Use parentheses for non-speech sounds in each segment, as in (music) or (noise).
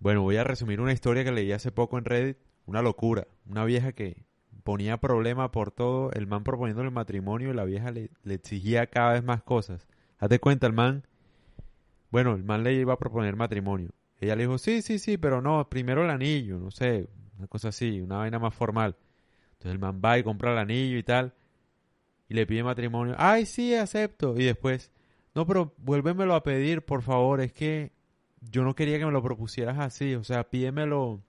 Bueno, voy a resumir una historia que leí hace poco en Reddit. Una locura. Una vieja que ponía problema por todo. El man proponiéndole matrimonio y la vieja le, le exigía cada vez más cosas. Hazte cuenta, el man. Bueno, el man le iba a proponer matrimonio. Ella le dijo, sí, sí, sí, pero no, primero el anillo, no sé, una cosa así, una vaina más formal. Entonces el man va y compra el anillo y tal. Y le pide matrimonio. Ay, sí, acepto. Y después, no, pero vuélvemelo a pedir, por favor. Es que yo no quería que me lo propusieras así. O sea, pídemelo,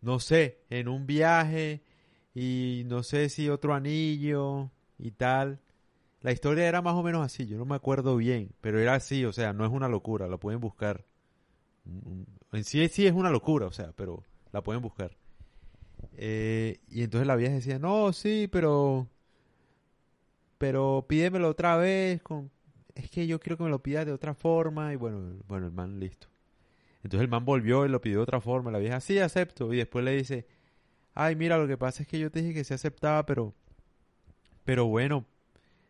no sé, en un viaje y no sé si otro anillo y tal. La historia era más o menos así, yo no me acuerdo bien, pero era así, o sea, no es una locura, la pueden buscar. En sí sí es una locura, o sea, pero la pueden buscar. Eh, y entonces la vieja decía, no, sí, pero... Pero pídemelo otra vez, con, es que yo quiero que me lo pidas de otra forma. Y bueno, bueno, el man listo. Entonces el man volvió y lo pidió de otra forma. La vieja, sí, acepto. Y después le dice, ay, mira, lo que pasa es que yo te dije que se aceptaba, pero... Pero bueno,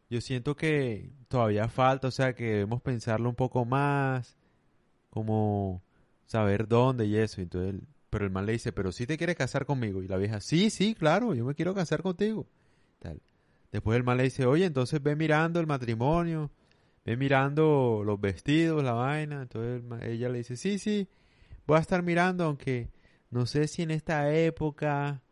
yo siento que todavía falta, o sea, que debemos pensarlo un poco más, como saber dónde y eso. Entonces, pero el man le dice, pero si te quieres casar conmigo. Y la vieja, sí, sí, claro, yo me quiero casar contigo. Tal. Después el man le dice, oye, entonces ve mirando el matrimonio, ve mirando los vestidos, la vaina. Entonces ella le dice, sí, sí, voy a estar mirando, aunque no sé si en esta época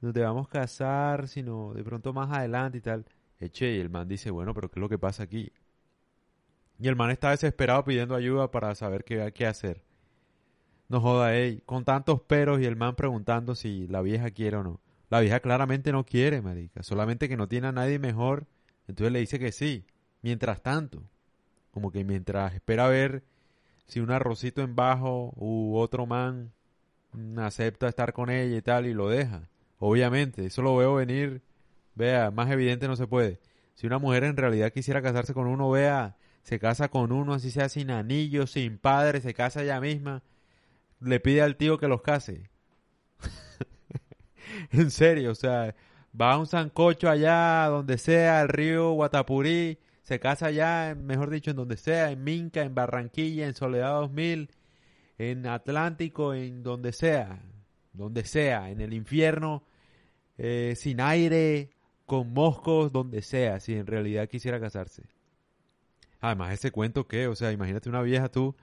nos debamos casar, sino de pronto más adelante y tal. Eche, y el man dice, bueno, pero ¿qué es lo que pasa aquí? Y el man está desesperado pidiendo ayuda para saber qué, qué hacer. No joda, ey, con tantos peros y el man preguntando si la vieja quiere o no. La vieja claramente no quiere, marica, solamente que no tiene a nadie mejor, entonces le dice que sí. Mientras tanto, como que mientras espera ver si un arrocito en bajo u otro man acepta estar con ella y tal y lo deja. Obviamente, eso lo veo venir, vea, más evidente no se puede. Si una mujer en realidad quisiera casarse con uno, vea, se casa con uno, así sea sin anillo, sin padre, se casa ella misma, le pide al tío que los case. (laughs) en serio, o sea, va a un sancocho allá, donde sea, el río Guatapurí, se casa allá, mejor dicho, en donde sea, en Minca, en Barranquilla, en Soledad 2000, en Atlántico, en donde sea, donde sea, en el infierno, eh, sin aire, con moscos, donde sea, si en realidad quisiera casarse. Además, ese cuento que, o sea, imagínate una vieja tú,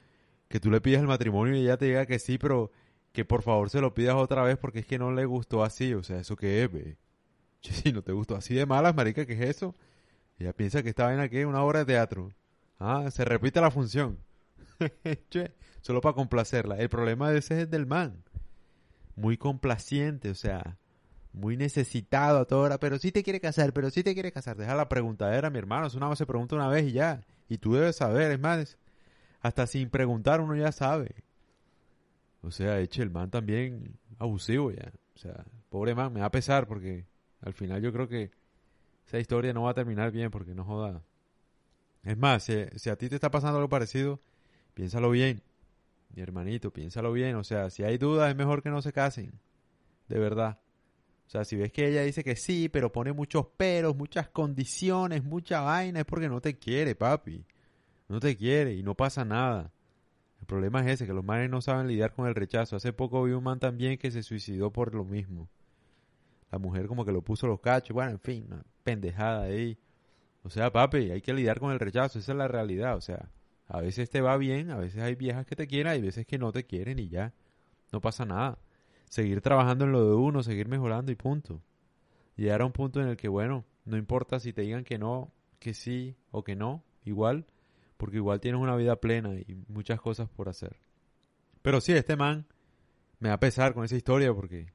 que tú le pides el matrimonio y ella te diga que sí, pero que por favor se lo pidas otra vez porque es que no le gustó así, o sea, ¿eso qué es, ve? (laughs) Si no te gustó así de malas, marica, ¿qué es eso? Ella piensa que esta vaina aquí es una obra de teatro. Ah, se repite la función. (laughs) che, solo para complacerla. El problema de ese es del man. Muy complaciente, o sea, muy necesitado a toda hora. Pero si te quiere casar, pero si te quiere casar. Deja la preguntadera, mi hermano. Es una vez se pregunta una vez y ya. Y tú debes saber, es más, hasta sin preguntar uno ya sabe. O sea, eche el man también abusivo ya. O sea, pobre man, me va a pesar porque al final yo creo que esa historia no va a terminar bien porque no joda. Es más, si, a ti te está pasando algo parecido, piénsalo bien. Mi hermanito, piénsalo bien. O sea, si hay dudas, es mejor que no se casen. De verdad. O sea, si ves que ella dice que sí, pero pone muchos peros, muchas condiciones, mucha vaina, es porque no te quiere, papi. No te quiere y no pasa nada. El problema es ese, que los manes no saben lidiar con el rechazo. Hace poco vi un man también que se suicidó por lo mismo. La mujer como que lo puso los cachos. Bueno, en fin, una pendejada ahí. O sea, papi, hay que lidiar con el rechazo. Esa es la realidad. O sea, a veces te va bien, a veces hay viejas que te quieren, hay veces que no te quieren y ya. No pasa nada. Seguir trabajando en lo de uno, seguir mejorando y punto. Llegar a un punto en el que, bueno, no importa si te digan que no, que sí o que no, igual, porque igual tienes una vida plena y muchas cosas por hacer. Pero sí, este man me va a pesar con esa historia porque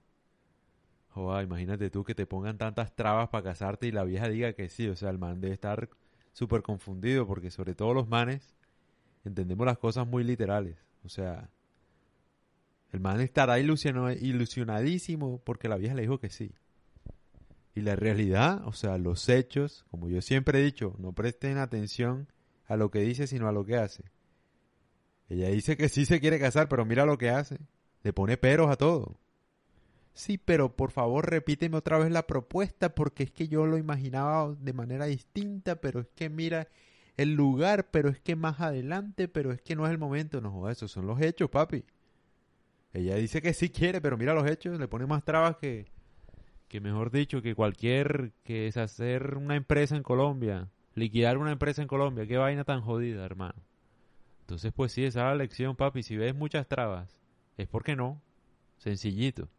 imagínate tú que te pongan tantas trabas para casarte y la vieja diga que sí. O sea, el man debe estar súper confundido porque sobre todo los manes entendemos las cosas muy literales. O sea, el man estará ilusionadísimo porque la vieja le dijo que sí. Y la realidad, o sea, los hechos, como yo siempre he dicho, no presten atención a lo que dice, sino a lo que hace. Ella dice que sí se quiere casar, pero mira lo que hace. Le pone peros a todo. Sí, pero por favor repíteme otra vez la propuesta porque es que yo lo imaginaba de manera distinta, pero es que mira el lugar, pero es que más adelante, pero es que no es el momento. No, esos son los hechos, papi. Ella dice que sí quiere, pero mira los hechos, le pone más trabas que, que mejor dicho, que cualquier, que es hacer una empresa en Colombia, liquidar una empresa en Colombia, qué vaina tan jodida, hermano. Entonces, pues sí, esa es la lección, papi. Si ves muchas trabas, es porque no. Sencillito.